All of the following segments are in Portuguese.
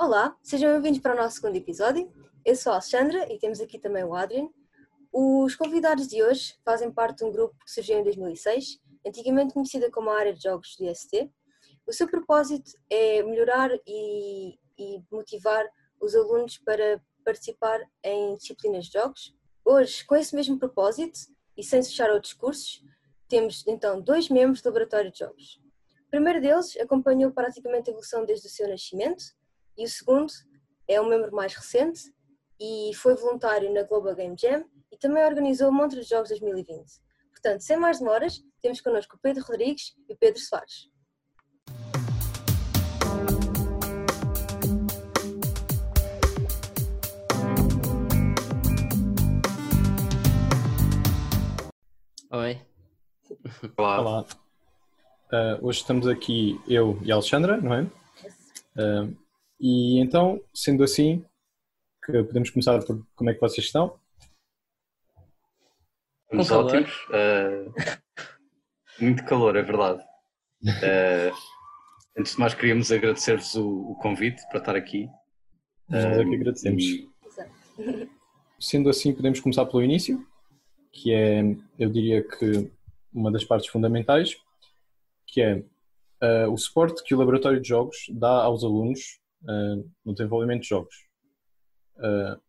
Olá, sejam bem-vindos para o nosso segundo episódio. Eu sou a Alexandra e temos aqui também o Adrian. Os convidados de hoje fazem parte de um grupo que surgiu em 2006, antigamente conhecida como a área de jogos do IST. O seu propósito é melhorar e, e motivar os alunos para participar em disciplinas de jogos. Hoje, com esse mesmo propósito e sem fechar outros cursos, temos então dois membros do Laboratório de Jogos. O primeiro deles acompanhou praticamente a evolução desde o seu nascimento e o segundo é um membro mais recente e foi voluntário na Global Game Jam e também organizou o Montre de Jogos 2020. Portanto, sem mais demoras, temos connosco o Pedro Rodrigues e o Pedro Soares. Oi. Olá. Olá. Uh, hoje estamos aqui eu e a Alexandra, não é? Uh, e então, sendo assim, que podemos começar por como é que vocês estão? Estamos ótimos. Uh, muito calor, é verdade. Uh, antes de mais, queríamos agradecer-vos o, o convite para estar aqui. Nós é que agradecemos. E- Sendo assim, podemos começar pelo início, que é, eu diria que uma das partes fundamentais, que é uh, o suporte que o Laboratório de Jogos dá aos alunos uh, no desenvolvimento de jogos. Uh,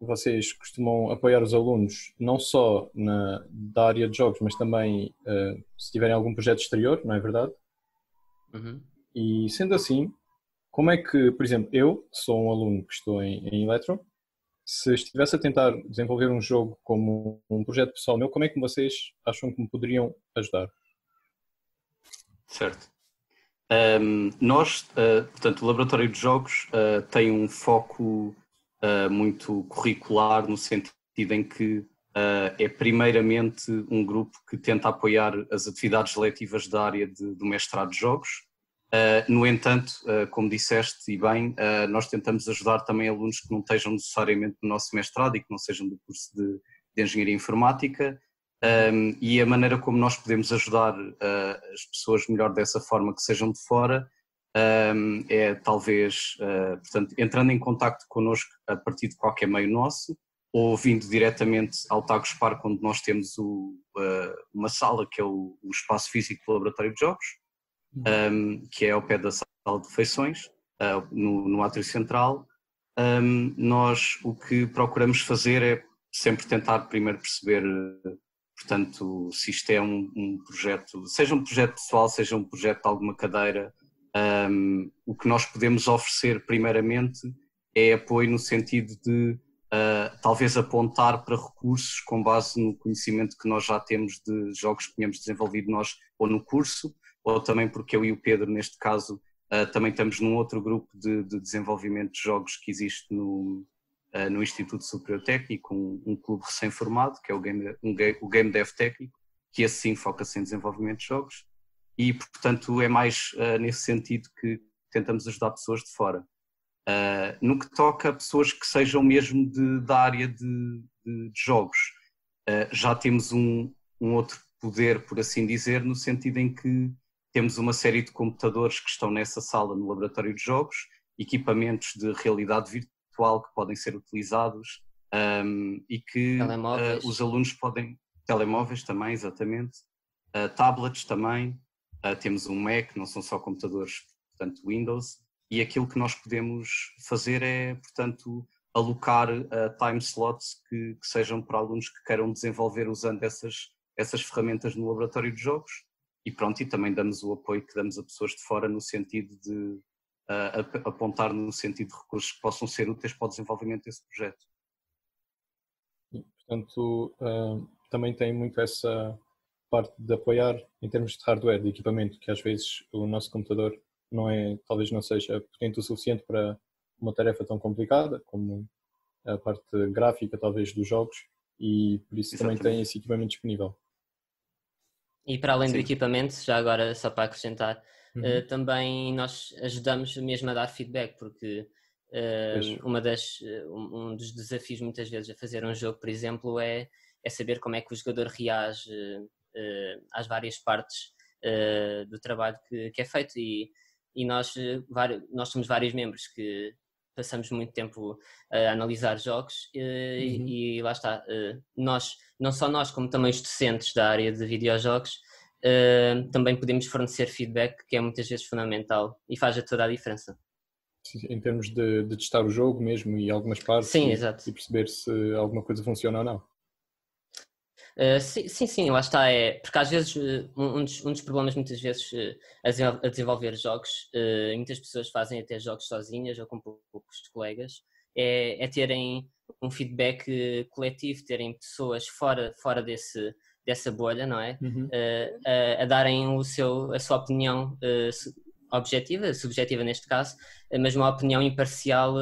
vocês costumam apoiar os alunos não só na, da área de jogos, mas também uh, se tiverem algum projeto exterior, não é verdade? Uhum. E sendo assim, como é que, por exemplo, eu sou um aluno que estou em, em Electro, se estivesse a tentar desenvolver um jogo como um projeto pessoal meu, como é que vocês acham que me poderiam ajudar? Certo. Um, nós, uh, portanto, o Laboratório de Jogos uh, tem um foco uh, muito curricular no sentido em que é primeiramente um grupo que tenta apoiar as atividades letivas da área de- do mestrado de jogos. No entanto, como disseste e bem, nós tentamos ajudar também alunos que não estejam necessariamente no nosso mestrado e que não sejam do curso de, de Engenharia Informática, um, e a maneira como nós podemos ajudar uh, as pessoas melhor dessa forma que sejam de fora um, é talvez, uh, portanto, entrando em contacto connosco a partir de qualquer meio nosso ou vindo diretamente ao Tagus Park onde nós temos o, uh, uma sala que é o, o espaço físico do Laboratório de Jogos um, que é ao pé da sala de refeições uh, no, no átrio central. Um, nós o que procuramos fazer é sempre tentar primeiro perceber portanto, se isto é um, um projeto, seja um projeto pessoal, seja um projeto de alguma cadeira, um, o que nós podemos oferecer primeiramente é apoio no sentido de uh, talvez apontar para recursos com base no conhecimento que nós já temos de jogos que tínhamos desenvolvido nós ou no curso, ou também porque eu e o Pedro, neste caso, uh, também estamos num outro grupo de, de desenvolvimento de jogos que existe no, no Instituto Superior Técnico, um, um clube recém-formado, que é o Game, um, o Game Dev Técnico, que esse sim foca-se em desenvolvimento de jogos, e portanto é mais uh, nesse sentido que tentamos ajudar pessoas de fora. Uh, no que toca a pessoas que sejam mesmo de, da área de, de- de jogos, uh, já temos um, um outro poder, por assim dizer, no sentido em que temos uma série de computadores que estão nessa sala no laboratório de jogos, equipamentos de realidade virtual que podem ser utilizados um, e que uh, os alunos podem. Telemóveis também, exatamente. Uh, tablets também. Uh, temos um Mac, não são só computadores, portanto, Windows. E aquilo que nós podemos fazer é, portanto, alocar uh, time slots que, que sejam para alunos que queiram desenvolver usando essas, essas ferramentas no laboratório de jogos. E pronto, e também damos o apoio que damos a pessoas de fora no sentido de uh, ap- apontar no sentido de recursos que possam ser úteis para o desenvolvimento desse projeto. Portanto, ah, também tem muito essa parte de apoiar em termos de hardware, de equipamento, que às vezes o nosso computador não é, talvez não seja potente o suficiente para uma tarefa tão complicada como a parte gráfica, talvez, dos jogos, e por isso também Exatamente. tem esse equipamento disponível. E para além do Sim. equipamento, já agora só para acrescentar, Uhum. eh, também nós ajudamos mesmo a dar feedback, porque eh, uma das, eh, um dos desafios muitas vezes a fazer um jogo, por exemplo, é, é saber como é que o jogador reage às várias partes do trabalho que, que é feito e, e nós, nós somos vários membros que passamos muito tempo a analisar jogos uhum. e, e, lá está. nós, não só nós, como também os docentes da área de videojogos, também podemos fornecer feedback que é muitas vezes fundamental e faz toda a diferença. Em termos de, de testar o jogo mesmo e algumas partes Sim, e, e perceber se alguma coisa funciona ou não. Uh, sim, sim, sim, lá está. É, porque às vezes uh, um, dos, um, dos, problemas muitas vezes uh, a, desenvolver jogos, muitas pessoas fazem até jogos sozinhas ou com poucos colegas, é, é terem um feedback coletivo, terem pessoas fora, fora desse, dessa bolha, não é? Uhum. A, a, darem o seu, a sua opinião objetiva, subjetiva neste caso, mas uma opinião imparcial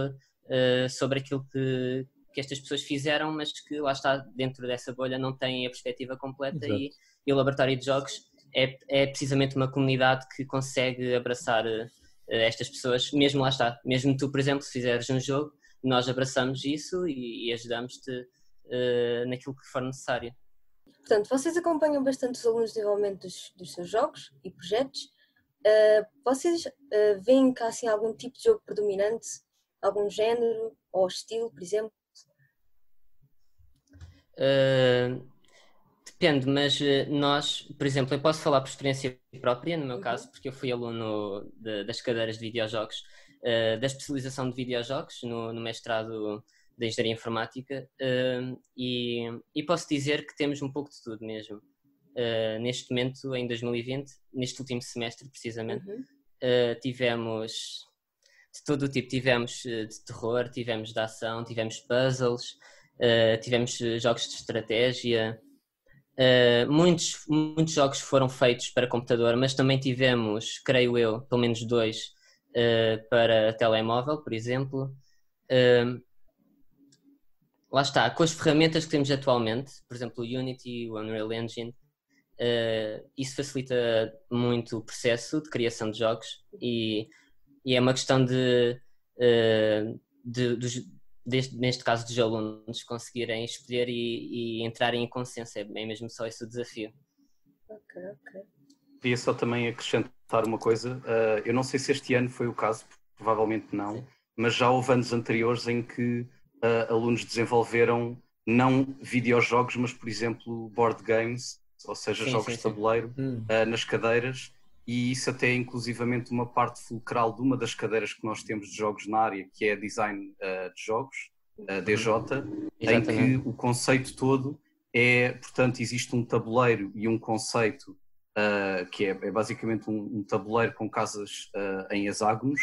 sobre aquilo que, que estas pessoas fizeram, mas que lá está, dentro dessa bolha, não têm a perspectiva completa e, e, o Laboratório de Jogos é, é precisamente uma comunidade que consegue abraçar uh, estas pessoas, mesmo lá está, mesmo tu, por exemplo, se fizeres um jogo, nós abraçamos isso e, e ajudamos-te uh, naquilo que for necessário. Portanto, vocês acompanham bastante os alunos de desenvolvimento dos, dos seus jogos e projetos. Uh, vocês uh, veem cá assim, algum tipo de jogo predominante, algum género ou estilo, por exemplo? Uh, depende, mas nós, por exemplo, eu posso falar por experiência própria, no meu uhum. caso, porque eu fui aluno de, das cadeiras de videojogos, da especialização de videojogos no, no mestrado da Engenharia Informática, e, e, posso dizer que temos um pouco de tudo mesmo. neste momento, em 2020, neste último semestre precisamente, uhum. tivemos de todo o tipo. Tivemos de terror, tivemos de ação, tivemos puzzles, Uh, tivemos eh, jogos de estratégia. Uh, muitos, muitos jogos foram feitos para computador, mas também tivemos, creio eu, pelo menos dois uh, para telemóvel, por exemplo. Lá está, com as ferramentas que temos atualmente, por exemplo, o Unity, o Unreal Engine, isso facilita muito o processo de criação de jogos e, e é uma questão de, de, de deste, neste caso dos alunos, conseguirem escolher e, e entrarem em consenso. É mesmo só esse o desafio. Ok, ok. Queria só também acrescentar uma coisa. Uh, eu não sei se este ano foi o caso, provavelmente não, Sim. mas já houve anos anteriores em que uh, alunos desenvolveram não videojogos, mas por exemplo board games, ou seja, sim, jogos sim, de tabuleiro, uh, nas cadeiras. E isso até é inclusivamente uma parte fulcral de uma das cadeiras que nós temos de jogos na área, que é Design uh, de Jogos, uh, DJ, em que o conceito todo é, portanto, existe um tabuleiro e um conceito que é, é basicamente um, um, tabuleiro com casas em hexágonos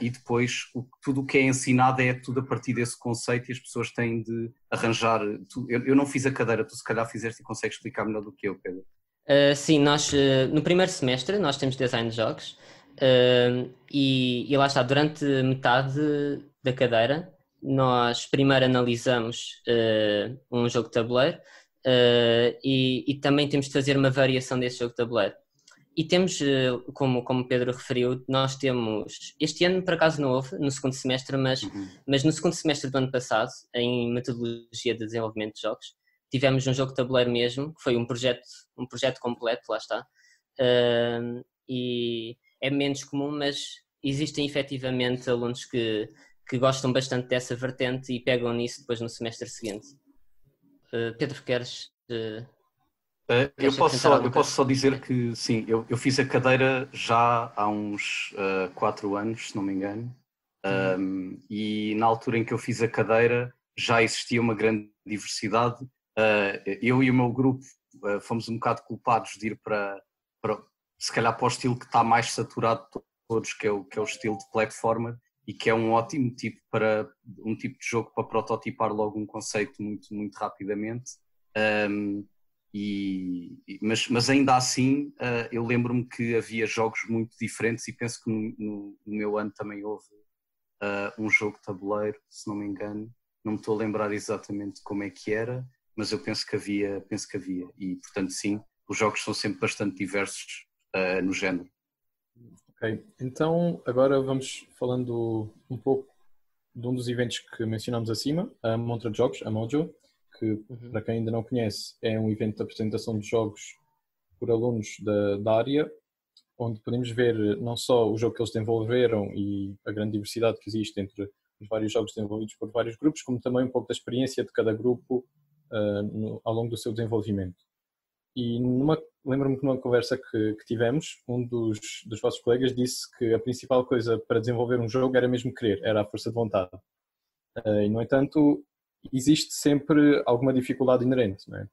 e depois o, tudo o que é ensinado é tudo a partir desse conceito e as pessoas têm de arranjar. Tu, eu, eu não fiz a cadeira, tu se calhar fizeste e consegues explicar melhor do que eu, Pedro. Uh, sim, nós uh, no primeiro semestre nós temos design de jogos uh, e, e, lá está, durante metade da cadeira nós primeiro analisamos um jogo de tabuleiro e, e, também temos de fazer uma variação desse jogo de tabuleiro. E temos, como, como Pedro referiu, nós temos, este ano por acaso não houve, no segundo semestre, mas, uhum. mas no segundo semestre do ano passado, em metodologia de desenvolvimento de jogos, tivemos um jogo de tabuleiro mesmo, que foi um projeto, um projeto completo, lá está. Uh, e é menos comum, mas existem efetivamente alunos que, que gostam bastante dessa vertente e pegam nisso depois no semestre seguinte. Uh, Pedro, queres. Uh, eu, posso só, eu posso só dizer que sim, eu, eu fiz a cadeira já há uns uh, quatro anos, se não me engano, uhum. um, e na altura em que eu fiz a cadeira já existia uma grande diversidade. Uh, eu e o meu grupo uh, fomos um bocado culpados de ir para, para, se calhar para o estilo que está mais saturado de todos, que é o, que é o estilo de platformer e que é um ótimo tipo para um tipo de jogo para prototipar logo um conceito muito muito rapidamente. Um, e, mas, mas ainda assim uh, eu lembro-me que havia jogos muito diferentes e penso que no, no, meu ano também houve uh, um jogo tabuleiro se não me engano não me estou a lembrar exatamente como é que era mas eu penso que havia, penso que havia. E, portanto, sim, os jogos são sempre bastante diversos uh, no género. Ok, então agora vamos falando um pouco de um dos eventos que mencionámos acima, a Montra Jogos, a Mojo, que uhum. para quem ainda não conhece é um evento de apresentação de jogos por alunos da, da área, onde podemos ver não só o jogo que eles desenvolveram e a grande diversidade que existe entre os vários jogos desenvolvidos por vários grupos, como também um pouco da experiência de cada grupo uh, no, ao longo do seu desenvolvimento. E lembro-me que numa conversa que, que, tivemos, um dos, dos vossos colegas disse que a principal coisa para desenvolver um jogo era mesmo querer, era a força de vontade. Uh, e, no entanto, existe sempre alguma dificuldade inerente, não é?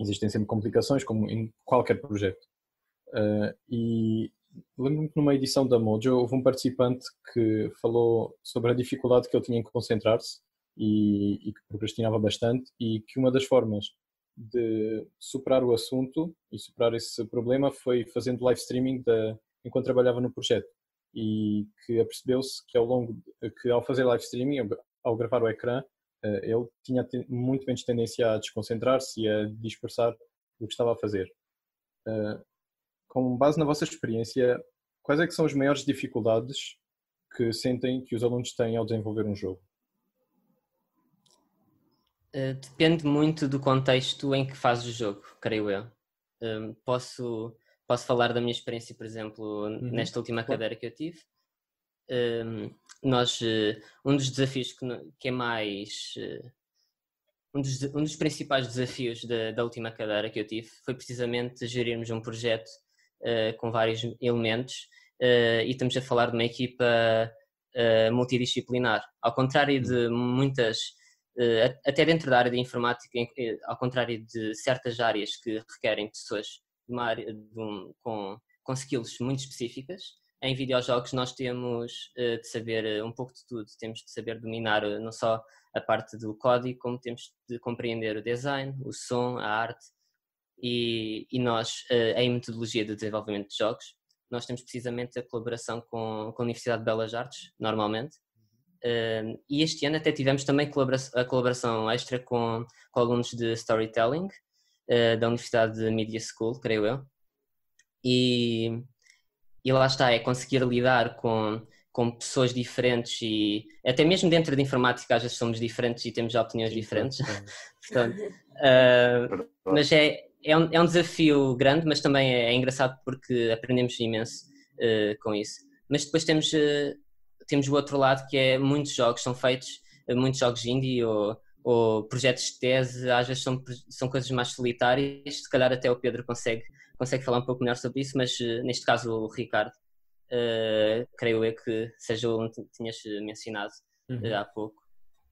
Existem sempre complicações, como em qualquer projeto. Uh, e lembro-me que numa edição da Mojo houve um participante que falou sobre a dificuldade que ele tinha em concentrar-se e, e, que procrastinava bastante e que uma das formas de superar o assunto e superar esse problema foi fazendo live streaming enquanto trabalhava no projeto e que apercebeu-se que ao longo que ao fazer live streaming ao gravar o ecrã ele tinha muito menos tendência a desconcentrar-se e a dispersar o que estava a fazer. Eh, com base na vossa experiência, quais é que são as maiores dificuldades que sentem que os alunos têm ao desenvolver um jogo? Eh, depende muito do contexto em que fazes o jogo, creio eu. Posso, posso falar da minha experiência, por exemplo, uhum. nesta última cadeira que eu tive. Um, nós, uh, um dos desafios que, que é mais. Uh, um, dos, um dos principais desafios da, da última cadeira que eu tive foi precisamente gerirmos um projeto uh, com vários elementos e estamos a falar de uma equipa multidisciplinar. Ao contrário de muitas eh, até dentro da área de informática, eh, ao contrário de certas áreas que requerem pessoas de uma área de um, com, com skills muito específicas, em videojogos nós temos uh, de saber um pouco de tudo, temos de saber dominar não só a parte do código, como temos de compreender o design, o som, a arte e, e nós, uh, em metodologia de desenvolvimento de jogos, nós temos precisamente a colaboração com, com a Universidade de Belas Artes, normalmente, Uh, e este ano até tivemos também a colaboração extra com, com alunos de storytelling uh, da Universidade de Media School, creio eu. E, e lá está, é conseguir lidar com, com pessoas diferentes e até mesmo dentro de informática às vezes somos diferentes e temos opiniões diferentes. Portanto, uh, mas é, é, um, é um desafio grande, mas também é, é engraçado porque aprendemos imenso uh, com isso. Mas depois temos uh, temos o outro lado que é muitos jogos são feitos, muitos jogos indie ou, ou projetos de tese, às vezes são, são coisas mais solitárias, se calhar até o Pedro consegue, consegue falar um pouco melhor sobre isso, mas eh, neste caso o Ricardo, uh, creio eu que seja o que tinhas mencionado uhum. há pouco.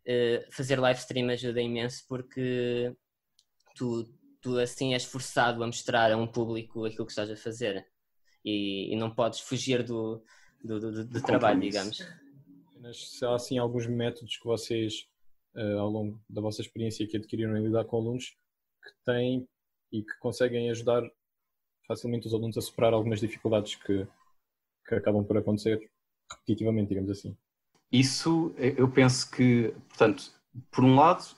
Uh, fazer live stream ajuda imenso porque tu, tu assim és forçado a mostrar a um público aquilo que estás a fazer e, e não podes fugir do, do, do, do trabalho, digamos. Se há assim alguns métodos que vocês, uh, ao longo da vossa experiência que adquiriram em lidar com alunos, que têm e que conseguem ajudar facilmente os alunos a superar algumas dificuldades que, que acabam por acontecer repetitivamente, digamos assim. Isso, eu penso que, portanto, por um lado,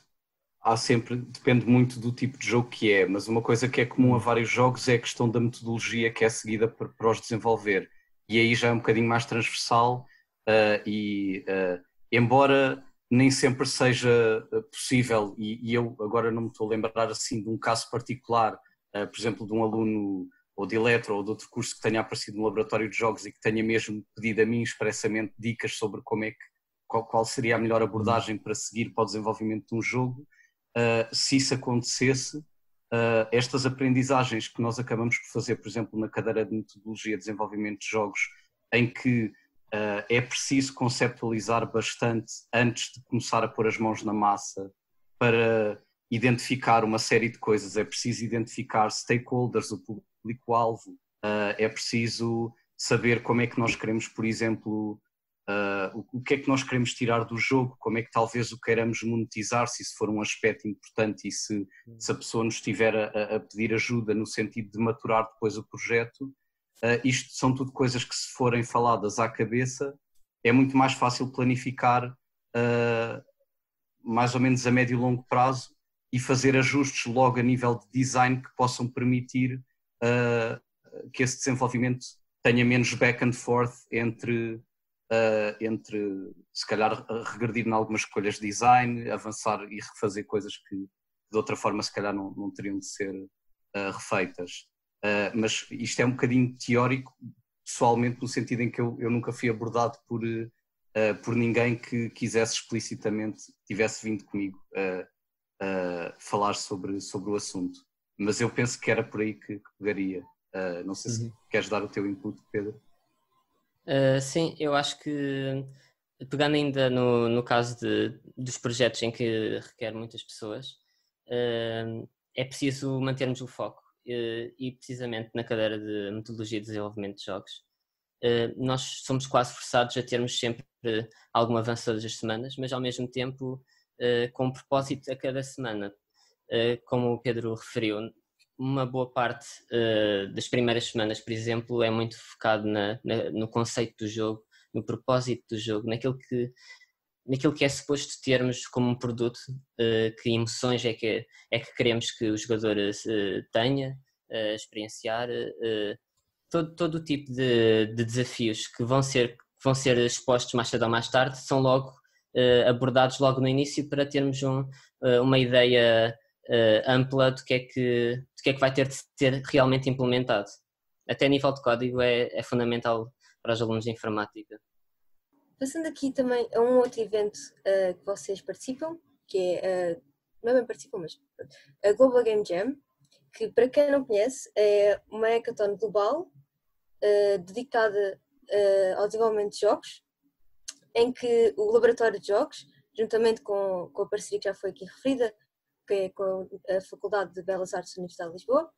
há sempre, depende muito do tipo de jogo que é, mas uma coisa que é comum a vários jogos é a questão da metodologia que é seguida para, para os desenvolver e aí já é um bocadinho mais transversal uh, e uh, embora nem sempre seja eh, possível e, e, eu agora não me estou a lembrar assim de um caso particular, uh, por exemplo de um aluno ou de eletro ou de outro curso que tenha aparecido no laboratório de jogos e que tenha mesmo pedido a mim expressamente dicas sobre como é que qual, qual seria a melhor abordagem para seguir para o desenvolvimento de um jogo, se isso acontecesse uh, estas aprendizagens que nós acabamos por fazer, por exemplo, na cadeira de metodologia de desenvolvimento de jogos, em que uh, é preciso conceptualizar bastante antes de começar a pôr as mãos na massa para identificar uma série de coisas, é preciso identificar stakeholders, o público-alvo, uh, é preciso saber como é que nós queremos, por exemplo, o, o, que é que nós queremos tirar do jogo, como é que talvez o queiramos monetizar, se isso for um aspecto importante e se, se a pessoa nos estiver a, a, pedir ajuda no sentido de maturar depois o projeto. Uh, isto são tudo coisas que, se forem faladas à cabeça, é muito mais fácil planificar uh, mais ou menos a médio e longo prazo e fazer ajustes logo a nível de design que possam permitir que esse desenvolvimento tenha menos back and forth entre uh, entre se calhar regredir em algumas escolhas de design, avançar e refazer coisas que de outra forma se calhar não, não teriam de ser uh, refeitas. Uh, mas isto é um bocadinho teórico, pessoalmente, no sentido em que eu, eu nunca fui abordado por, uh, por ninguém que quisesse explicitamente, tivesse vindo comigo uh, falar sobre, sobre o assunto. Mas eu penso que era por aí que, que pegaria. Uh, não sei se uhum. queres dar o teu input, Pedro. Uh, sim, eu acho que pegando ainda no, no caso de, dos projetos em que requer muitas pessoas, uh, é preciso mantermos o foco. E precisamente na cadeira de metodologia de desenvolvimento de jogos, nós somos quase forçados a termos sempre algum avanço todas as semanas, mas ao mesmo tempo com um propósito a cada semana. como o Pedro referiu, uma boa parte das primeiras semanas, por exemplo, é muito focado na, no conceito do jogo, no propósito do jogo, naquilo que, naquilo que é suposto termos como um produto, uh, que emoções é que, é que queremos que o jogador uh, tenha, experienciar, todo, todo o tipo de, de, desafios que vão ser, vão ser expostos mais cedo ou mais tarde são logo abordados logo no início para termos um, uma ideia ampla do que, é que, do que é que vai ter de ser realmente implementado. Até a nível de código é, é fundamental para os alunos de informática. Passando aqui também a um outro evento uh, que vocês participam, que é, uh, não é bem participam, mas a Global Game Jam, que para quem não conhece é uma hackathon global uh, dedicada ao desenvolvimento de jogos, em que o Laboratório de Jogos, juntamente com, com a parceria que já foi aqui referida, que é com a Faculdade de Belas Artes da Universidade de Lisboa,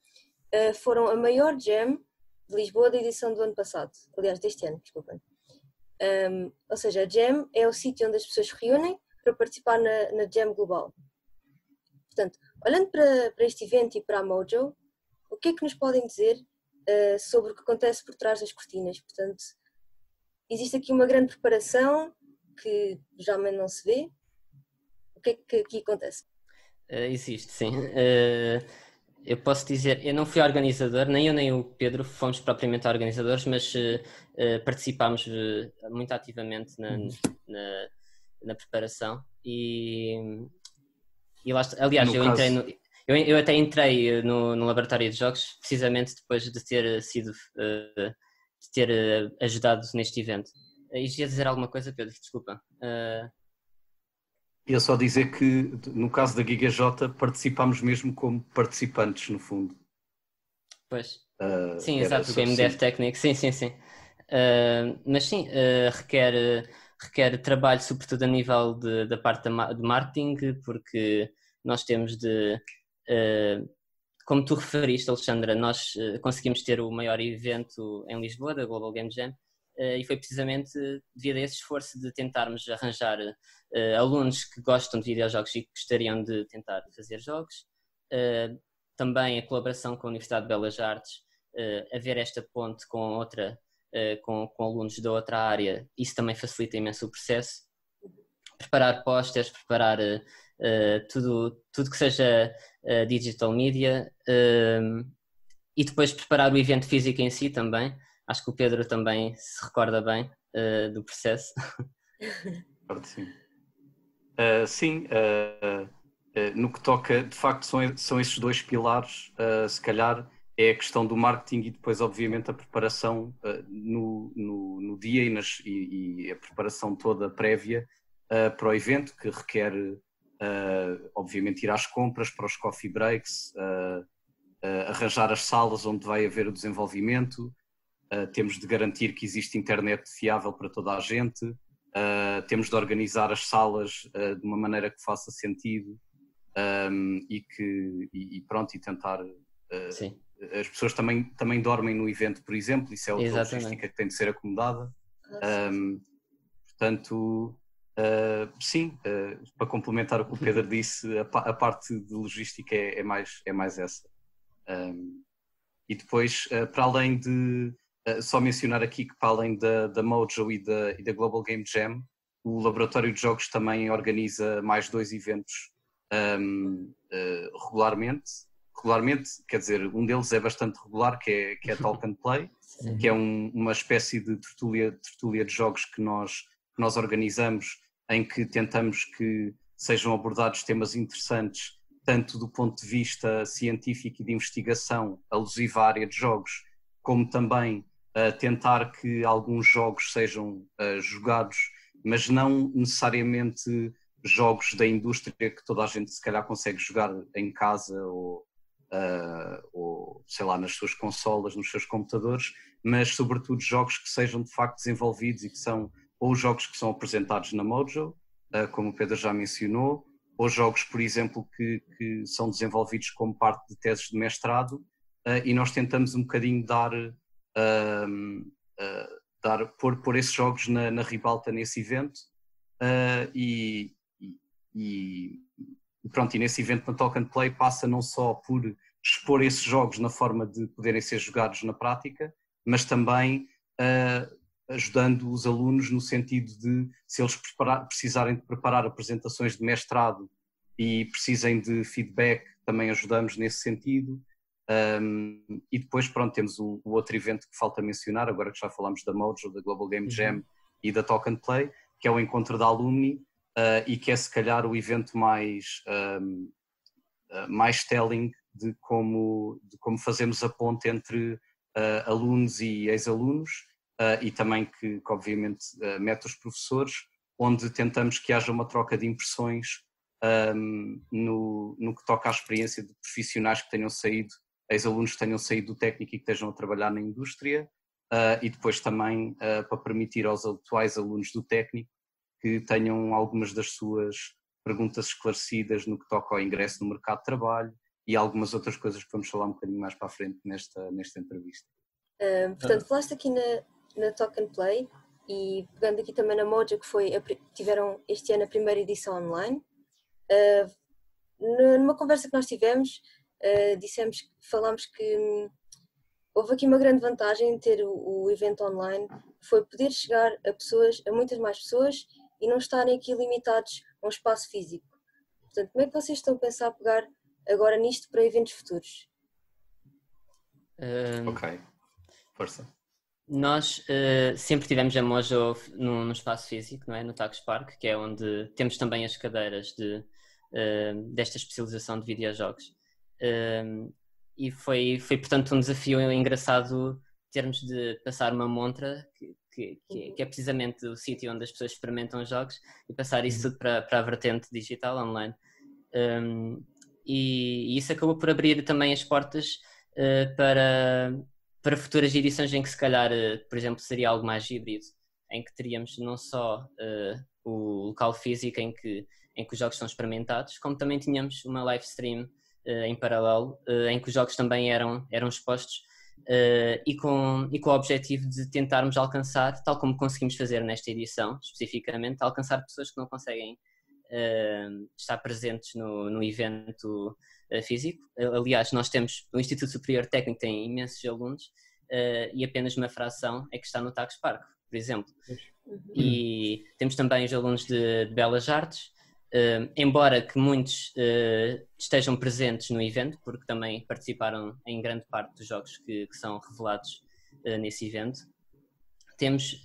foram a maior jam de Lisboa da edição do ano passado, aliás, deste ano, desculpem. Um, ou seja, a jam é o sítio onde as pessoas se reúnem para participar na, na jam global. Portanto, olhando para, para este evento e para a Mojo, o que é que nos podem dizer uh, sobre o que acontece por trás das cortinas? Portanto, existe aqui uma grande preparação que geralmente não se vê. O que é que aqui acontece? Uh, existe, sim. Uh, eu posso dizer, eu não fui organizador, nem eu nem o Pedro fomos propriamente organizadores, mas uh, participámos muito ativamente na, uhum. na, na, preparação e, e lá, aliás, no eu caso... entrei no, eu, eu, até entrei no, no, laboratório de jogos precisamente depois de ter sido de ter ajudado neste evento. E ia dizer alguma coisa, Pedro? Desculpa. Uh, Ia só dizer que, no caso da GigaJ, participámos mesmo como participantes, no fundo. Pois. Uh, sim, exato, o Game Dev Technique, sim, sim, sim. Uh, mas sim, uh, requer, requer trabalho, sobretudo a nível de, da parte de marketing, porque nós temos de. como tu referiste, Alexandra, nós conseguimos ter o maior evento em Lisboa, da Global Game Jam, e foi precisamente devido a esse esforço de tentarmos arranjar uh, alunos que gostam de videojogos e que gostariam de tentar fazer jogos. Uh, também a colaboração com a Universidade de Belas Artes, uh, haver esta ponte com outra, com, com, alunos da outra área, isso também facilita imenso o processo. Preparar posters, preparar tudo, tudo que seja digital media e depois preparar o evento físico em si também. Acho que o Pedro também se recorda bem do processo. Sim. Uh, sim, uh, uh, no que toca, de facto, são, são esses dois pilares, se calhar é a questão do marketing e depois, obviamente, a preparação no, no, no, dia e, nas, e, e, a preparação toda prévia para o evento, que requer, obviamente, ir às compras para os coffee breaks, arranjar as salas onde vai haver o desenvolvimento, temos de garantir que existe internet fiável para toda a gente, Uh, temos de organizar as salas uh, de uma maneira que faça sentido um, e que e, e, pronto e tentar uh, sim. as pessoas também também dormem no evento por exemplo isso é outra Exatamente. logística que tem de ser acomodada um, portanto sim para complementar o que o Pedro disse a, a parte de logística é, é, mais é mais essa um, e depois para além de só mencionar aqui que, para além da, da Mojo e da, e da, Global Game Jam, o Laboratório de Jogos também organiza mais dois eventos um, ehm, uh, eh, regularmente. Regularmente, quer dizer, um deles é bastante regular, que é, que é Talk and Play, Sim. que é um, uma espécie de tertúlia, tertúlia de jogos que nós, que nós organizamos, em que tentamos que sejam abordados temas interessantes, tanto do ponto de vista científico e de investigação, alusiva à área de jogos, como também uh, tentar que alguns jogos sejam uh, jogados mas não necessariamente jogos da indústria que toda a gente se calhar consegue jogar em casa ou, uh, ou sei lá, nas suas consolas, nos seus computadores, mas sobretudo jogos que sejam de facto desenvolvidos e que são ou jogos que são apresentados na Mojo, uh, como o Pedro já mencionou, ou jogos, por exemplo, que, que são desenvolvidos como parte de teses de mestrado, uh, e nós tentamos um bocadinho dar, dar pôr, pôr esses jogos na, na ribalta nesse evento, e, e, pronto, e nesse evento na Talk and Play passa não só por expor esses jogos na forma de poderem ser jogados na prática, mas também uh, ajudando os alunos no sentido de, se eles preparar, precisarem de preparar apresentações de mestrado e precisem de feedback, também ajudamos nesse sentido. Um, e depois, pronto, temos o, o, outro evento que falta mencionar, agora que já falamos da Mojo, da Global Game Jam uhum. e da Talk and Play, que é o encontro da alumni, uh, e que é se calhar o evento mais, um, uh, ah, mais telling de como, de como fazemos a ponte entre uh, alunos e ex-alunos e também que, que obviamente mete os professores, onde tentamos que haja uma troca de impressões um, no, no que toca à experiência de profissionais que tenham saído, ex-alunos que tenham saído do técnico e que estejam a trabalhar na indústria, Uh, e depois também uh, para permitir aos atuais alunos do técnico que tenham algumas das suas perguntas esclarecidas no que toca ao ingresso no mercado de trabalho e algumas outras coisas que vamos falar um bocadinho mais para a frente nesta, nesta entrevista. Uh, portanto, falaste aqui na, na Talk and Play e pegando aqui também na Moja, que foi tiveram este ano a primeira edição online. Uh, numa conversa que nós tivemos, uh, dissemos, falámos que hum, houve aqui uma grande vantagem em ter o, o evento online, foi poder chegar a pessoas, a muitas mais pessoas e não estarem aqui limitados a um espaço físico. Portanto, como é que vocês estão a pensar a pegar agora nisto para eventos futuros? Um, ok, força. Nós uh, sempre tivemos a Mojo no, no, espaço físico, não é? no Tax Park, que é onde temos também as cadeiras de, uh, desta especialização de videojogos. Uh, e foi, foi, portanto, um desafio engraçado termos de passar uma montra que, que, que, que é precisamente o sítio onde as pessoas experimentam os jogos e passar isso uhum. tudo para, para a vertente digital online. Um, e, e, isso acabou por abrir também as portas uh, para, para futuras edições em que se calhar, uh, por exemplo, seria algo mais híbrido, em que teríamos não só uh, o local físico em que, em que os jogos são experimentados, como também tínhamos uma live stream em paralelo, em que os jogos também eram, eram expostos Uh, e, com, e com o objetivo de tentarmos alcançar, tal como conseguimos fazer nesta edição, especificamente, alcançar pessoas que não conseguem estar presentes no, no evento físico. Aliás, nós temos, o Instituto Superior Técnico tem imensos alunos e apenas uma fração é que está no Tax Park, por exemplo. E temos também os alunos de, de Belas Artes, Uh, embora que muitos uh, estejam presentes no evento, porque também participaram em grande parte dos jogos que, que são revelados uh, nesse evento, temos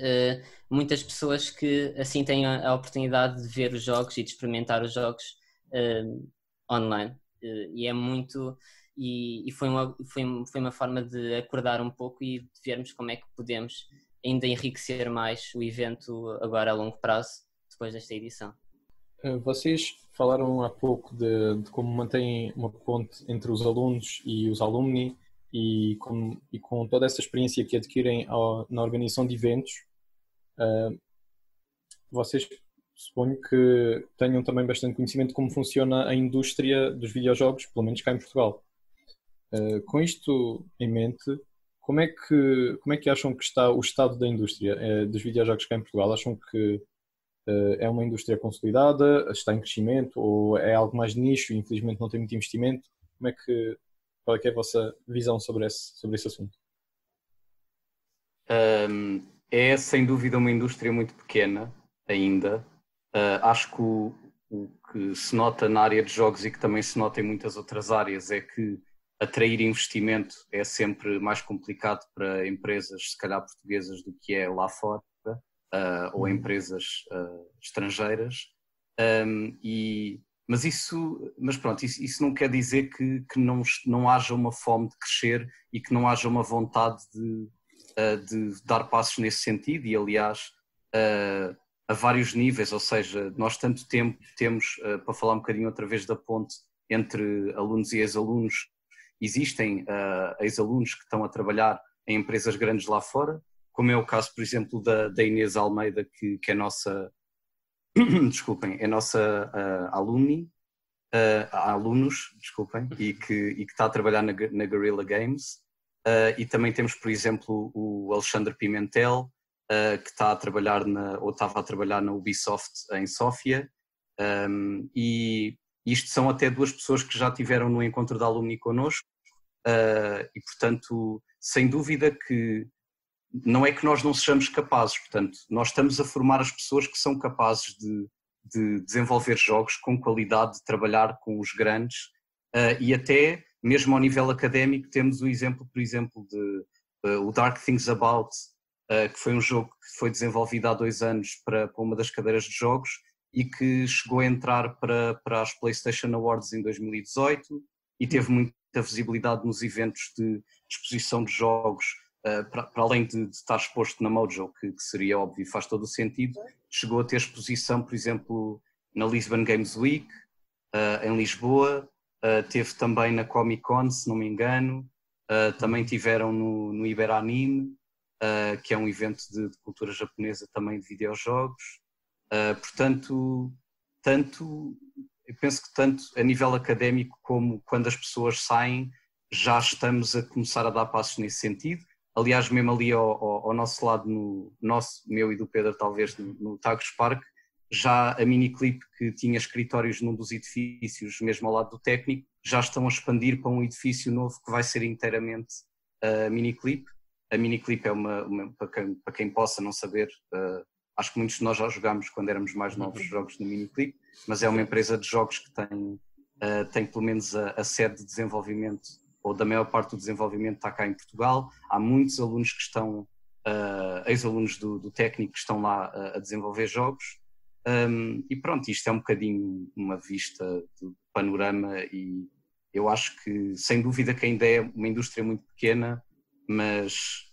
muitas pessoas que assim têm a, a, oportunidade de ver os jogos e de experimentar os jogos online. e é muito. E, e, foi, uma, foi, foi uma forma de acordar um pouco e de vermos como é que podemos ainda enriquecer mais o evento agora a longo prazo, depois desta edição. Eh, vocês falaram há pouco de, de, como mantêm uma ponte entre os alunos e os alumni e com, e com toda essa experiência que adquirem ao, na organização de eventos, uh, vocês suponho que tenham também bastante conhecimento de como funciona a indústria dos videojogos, pelo menos cá em Portugal. Uh, com isto em mente, como é, que, como é que acham que está o estado da indústria uh, dos videojogos cá em Portugal? Acham que é uma indústria consolidada, está em crescimento ou é algo mais de nicho e infelizmente não tem muito investimento? Como é que, qual é, que é a vossa visão sobre esse, sobre esse assunto? Um, é sem dúvida uma indústria muito pequena ainda. Uh, acho que o, o, que se nota na área de jogos e que também se nota em muitas outras áreas é que atrair investimento é sempre mais complicado para empresas, se calhar portuguesas, do que é lá fora uh, ou uhum. empresas uh, estrangeiras. Um, e, mas isso, mas pronto, isso, isso, não quer dizer que, que não, não haja uma fome de crescer e que não haja uma vontade de, uh, de dar passos nesse sentido. E aliás, a vários níveis, ou seja, nós tanto tempo temos, para falar um bocadinho outra vez da ponte entre alunos e ex-alunos, existem ex-alunos que estão a trabalhar em empresas grandes lá fora, como é o caso, por exemplo, da, da Inês Almeida, que, que é nossa, desculpem, é nossa uh, alumni, uh, alunos, desculpem, e que, e que está a trabalhar na, na Guerrilla Games. Uh, e também temos, por exemplo, o Alexandre Pimentel, que está a trabalhar na, ou estava a trabalhar na Ubisoft em Sófia. Um, e isto são até duas pessoas que já tiveram no encontro da alumni connosco. E, portanto, sem dúvida que não é que nós não sejamos capazes, portanto, nós estamos a formar as pessoas que são capazes de, de desenvolver jogos com qualidade, de trabalhar com os grandes uh, e até mesmo ao nível académico temos o exemplo, por exemplo, de uh, o Dark Things About, uh, que foi um jogo que foi desenvolvido há dois anos para, para, uma das cadeiras de jogos e que chegou a entrar para, para as PlayStation Awards em 2018 e teve muita visibilidade nos eventos de exposição de jogos uh, para, para, além de, de, estar exposto na Mojo, que, que, seria óbvio e faz todo o sentido, chegou a ter exposição, por exemplo, na Lisbon Games Week, uh, em Lisboa, uh, teve também na Comic Con, se não me engano, também tiveram no, no Iberanime, que é um evento de, de, cultura japonesa também de videojogos. portanto, tanto, eu penso que tanto a nível académico como quando as pessoas saem, já estamos a começar a dar passos nesse sentido. Aliás, mesmo ali ao, ao, ao, nosso lado, no nosso, meu e do Pedro, talvez, no, no Tagus Park, já a Miniclip, que tinha escritórios num dos edifícios, mesmo ao lado do técnico, já estão a expandir para um edifício novo que vai ser inteiramente a Miniclip. A Miniclip é uma, uma para, quem, para, quem, possa não saber, uh, acho que muitos de nós já jogámos quando éramos mais novos jogos no Miniclip, mas é uma empresa de jogos que tem, uh, tem pelo menos a, a sede de desenvolvimento ou da maior parte do desenvolvimento está cá em Portugal. Há muitos alunos que estão, uh, ex-alunos do, do, técnico, que estão lá a, a desenvolver jogos. Um, e pronto, isto é um bocadinho uma vista do panorama e eu acho que, sem dúvida, que ainda é uma indústria muito pequena, mas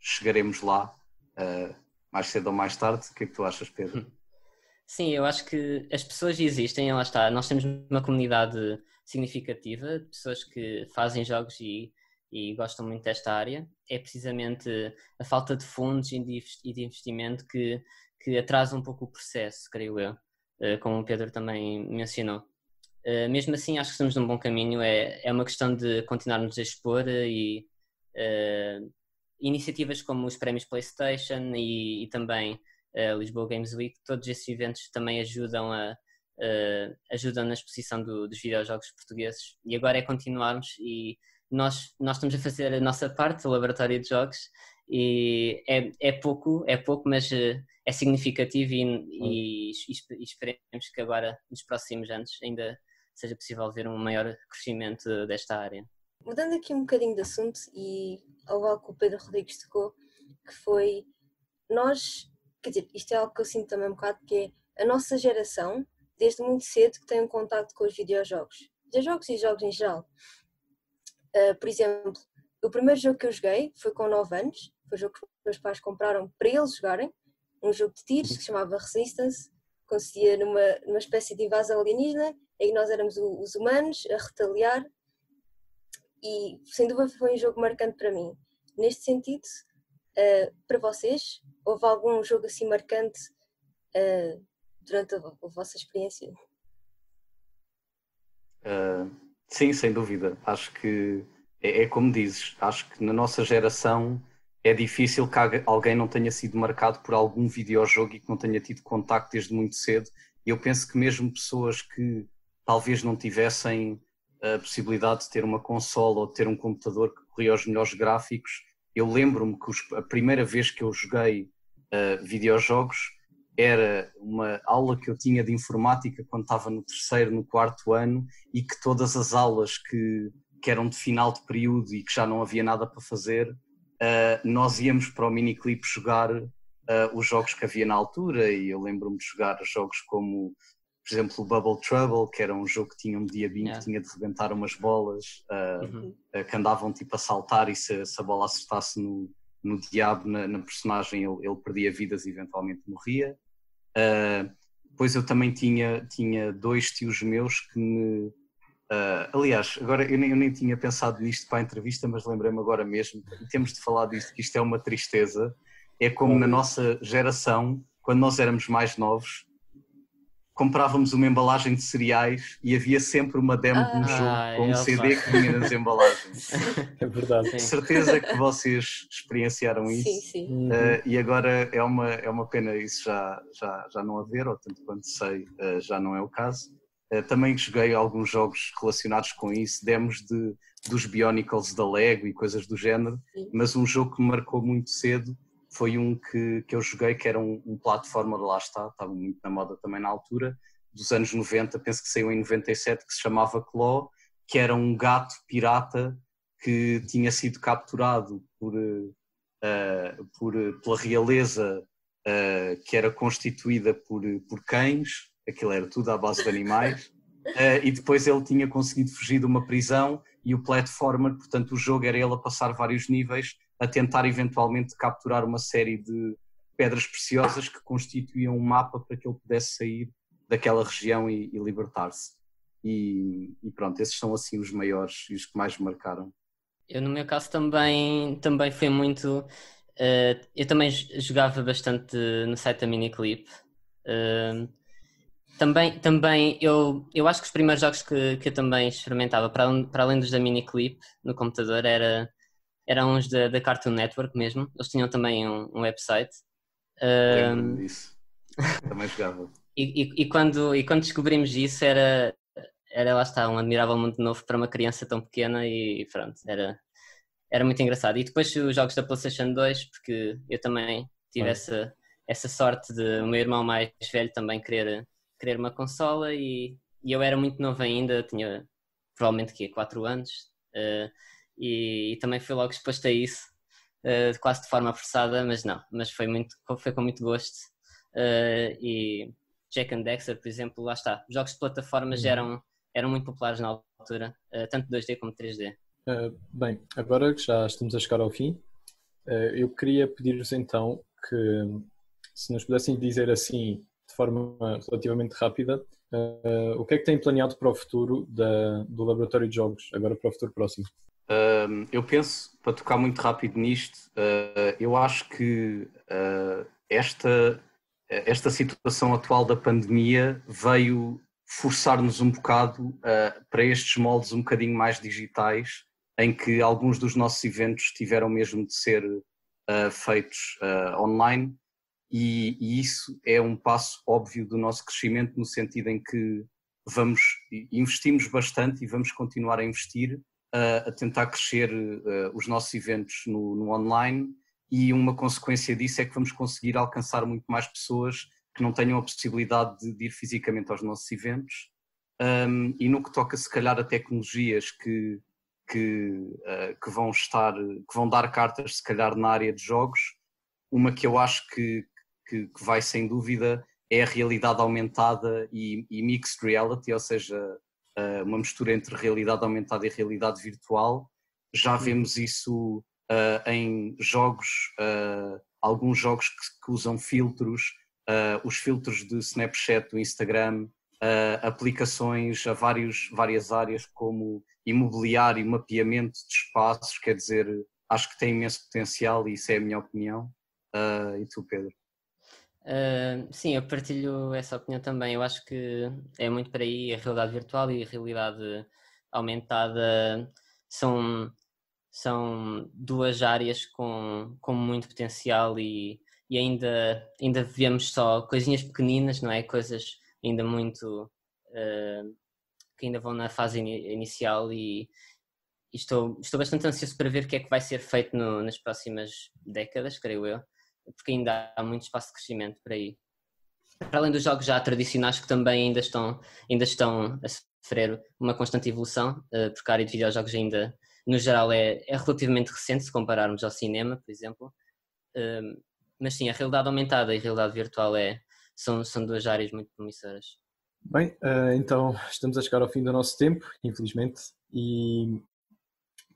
chegaremos lá uh, mais cedo ou mais tarde. O que é que tu achas, Pedro? Sim, eu acho que as pessoas existem, lá está. Nós temos uma comunidade significativa de pessoas que fazem jogos e, e gostam muito desta área. É precisamente a falta de fundos e de investimento que, que atrasa um pouco o processo, creio eu, eh, como o Pedro também mencionou. Eh, mesmo assim, acho que estamos num bom caminho. É, é uma questão de continuarmos a expor e uh, iniciativas como os prémios PlayStation e, e também uh, Lisboa Games Week, todos esses eventos também ajudam a uh, ajudam na exposição do, dos videojogos portugueses e agora é continuarmos e nós, nós estamos a fazer a nossa parte, o laboratório de jogos e é, é pouco, é pouco, mas uh, é significativo e, e, e, esperemos que agora nos próximos anos ainda seja possível ver um maior crescimento desta área. Mudando aqui um bocadinho de assunto e ao algo que o Pedro Rodrigues tocou, que foi nós quer dizer, isto é algo que eu sinto também um bocado, que é a nossa geração, desde muito cedo, que tem um contato com os videojogos. Videojogos e jogos em geral. Uh, por exemplo, o primeiro jogo que eu joguei foi com 9 anos, foi o jogo que os meus pais compraram para eles jogarem, um jogo de tiros que se chamava Resistance, consistia numa, numa espécie de invasão alienígena, em que nós éramos os humanos a retaliar, e sem dúvida foi um jogo marcante para mim. Neste sentido, uh, para vocês, houve algum jogo assim marcante uh, durante a, a, vossa experiência? Uh, sim, sem dúvida. Acho que é, é, como dizes, acho que na nossa geração é difícil que alguém não tenha sido marcado por algum videojogo e que não tenha tido contacto desde muito cedo. E eu penso que mesmo pessoas que talvez não tivessem a possibilidade de ter uma consola ou de ter um computador que corria os melhores gráficos, eu lembro-me que a primeira vez que eu joguei uh, videojogos era uma aula que eu tinha de informática quando estava no terceiro, no quarto ano e que todas as aulas que, que eram de final de período e que já não havia nada para fazer, uh, nós íamos para o miniclip jogar uh, os jogos que havia na altura e eu lembro-me de jogar jogos como por exemplo, o Bubble Trouble, que era um jogo que tinha um diabinho yeah. que tinha de rebentar umas bolas uh, uhum. uh, que andavam tipo a saltar e se, se a bola acertasse no, no diabo, na, na personagem, ele, ele, perdia vidas e eventualmente morria. Uh, depois eu também tinha, tinha dois tios meus que me. Uh, aliás, agora eu nem, eu nem, tinha pensado nisto para a entrevista, mas lembrei-me agora mesmo, e temos de falar disto, que isto é uma tristeza. É como na nossa geração, quando nós éramos mais novos, comprávamos uma embalagem de cereais e havia sempre uma demo ah, de um ah, jogo com um CD que vinha nas embalagens. É verdade. De certeza que vocês experienciaram isso. Sim, sim. Uh, e agora é uma, é uma pena isso já, já, já não haver, ou tanto quanto sei, uh, já não é o caso. Uh, também joguei alguns jogos relacionados com isso, demos de, dos Bionicles da Lego e coisas do género, sim. mas um jogo que me marcou muito cedo foi um que, que eu joguei que era um, um platformer, lá está, estava muito na moda também na altura, dos anos 90, penso que saiu em 97, que se chamava Claw, que era um gato pirata que tinha sido capturado por, uh, por, pela realeza uh, que era constituída por, por cães, aquilo era tudo à base de animais, uh, e depois ele tinha conseguido fugir de uma prisão e o platformer, portanto o jogo era ele a passar vários níveis a tentar eventualmente capturar uma série de pedras preciosas que constituíam um mapa para que ele pudesse sair daquela região e, e libertar-se. E, e, pronto, esses são assim os maiores e os que mais me marcaram. Eu no meu caso também, também foi muito. Uh, eu também jogava bastante no site da Miniclip. Uh, também, também eu, eu acho que os primeiros jogos que, que eu também experimentava, para, para além dos da Miniclip no computador, era eram uns da, da Cartoon Network mesmo. Eles tinham também um, um website. Disso. Também jogava. e, e, e, quando, e quando descobrimos isso era, era lá está, um admirável mundo novo para uma criança tão pequena e pronto, era, era muito engraçado. E depois os jogos da PlayStation 2, porque eu também tive essa, essa sorte de o meu irmão mais velho também querer, querer uma consola e, e eu era muito novo ainda, tinha provavelmente que 4 anos. Uh, e, e também fui logo exposto a isso, uh, quase de forma forçada, mas não, mas foi, muito, foi com muito gosto. Uh, e Jack and Dexter, por exemplo, lá está. Jogos de plataformas uhum. eram, eram muito populares na altura, uh, tanto 2D como 3D. bem, agora que já estamos a chegar ao fim, eu queria pedir-vos então que se nos pudessem dizer assim, de forma relativamente rápida, Uh, o que é que tem planeado para o futuro da, do laboratório de jogos, agora para o futuro próximo? Eu penso, para tocar muito rápido nisto, uh, eu acho que uh, esta, esta situação atual da pandemia veio forçar-nos um bocado para estes moldes um bocadinho mais digitais, em que alguns dos nossos eventos tiveram mesmo de ser feitos online, e, e isso é um passo óbvio do nosso crescimento, no sentido em que vamos investimos bastante e vamos continuar a investir a, tentar crescer uh, os nossos eventos no, no, online e uma consequência disso é que vamos conseguir alcançar muito mais pessoas que não tenham a possibilidade de, de ir fisicamente aos nossos eventos. Um, e no que toca, se calhar, a tecnologias que, que, uh, que, vão estar, que vão dar cartas, se calhar, na área de jogos, uma que eu acho que, que, que vai sem dúvida é a realidade aumentada e, e mixed reality, ou seja, uh, uma mistura entre realidade aumentada e realidade virtual. Já vemos isso uh, em jogos, uh, alguns jogos que, que usam filtros, os filtros de Snapchat, do Instagram, aplicações a vários, várias áreas como imobiliário, mapeamento de espaços, quer dizer, acho que tem imenso potencial e isso é a minha opinião. e tu, Pedro? Uh, sim, eu partilho essa opinião também. Eu acho que é muito para aí a realidade virtual e a realidade aumentada são, são duas áreas com, com muito potencial e, e ainda, ainda vemos só coisinhas pequeninas, não é? Coisas ainda muito uh, que ainda vão na fase inicial e, e, estou, estou bastante ansioso para ver o que é que vai ser feito no, nas próximas décadas, creio eu porque ainda há muito espaço de crescimento por aí. Para além dos jogos já tradicionais que também ainda estão, ainda estão a sofrer uma constante evolução, eh, porque a área de videojogos ainda, no geral, é, é relativamente recente se compararmos ao cinema, por exemplo. Ehm, mas sim, a realidade aumentada e a realidade virtual é, são, são duas áreas muito promissoras. Bem, eh, então estamos a chegar ao fim do nosso tempo, infelizmente, e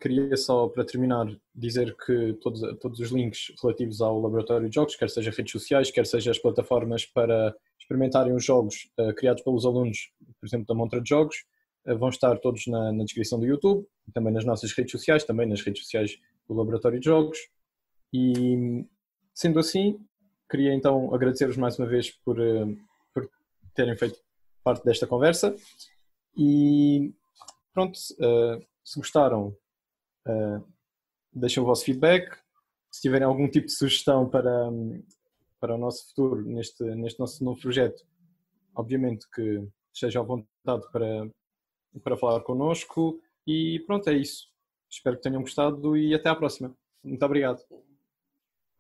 queria só, para terminar, dizer que todos, todos os links relativos ao laboratório de jogos, quer seja redes sociais, quer seja as plataformas para experimentarem os jogos uh, criados pelos alunos, por exemplo, da Montra de Jogos, uh, vão estar todos na, na, descrição do YouTube, também nas nossas redes sociais, também nas redes sociais do Laboratório de Jogos. E sendo assim, queria então agradecer-vos mais uma vez por, uh, por terem feito parte desta conversa. E pronto, se gostaram, deixem o vosso feedback. Se tiverem algum tipo de sugestão para, para o nosso futuro neste, neste nosso novo projeto, obviamente que estejam à vontade para, para falar connosco. E pronto, é isso. Espero que tenham gostado e até à próxima. Muito obrigado.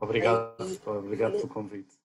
Obrigado, obrigado pelo convite.